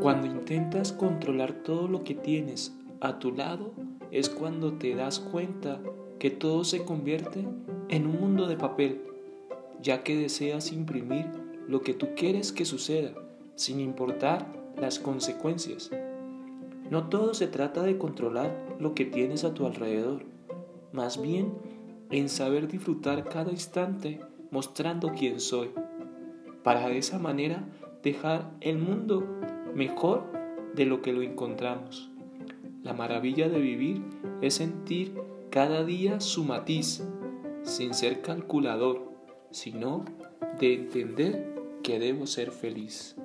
Cuando intentas controlar todo lo que tienes a tu lado, es cuando te das cuenta que todo se convierte en un mundo de papel, ya que deseas imprimir lo que tú quieres que suceda, sin importar las consecuencias. No todo se trata de controlar lo que tienes a tu alrededor, más bien en saber disfrutar cada instante mostrando quién soy, para de esa manera dejar el mundo mejor de lo que lo encontramos. La maravilla de vivir es sentir cada día su matiz, sin ser calculador, sino de entender que debo ser feliz.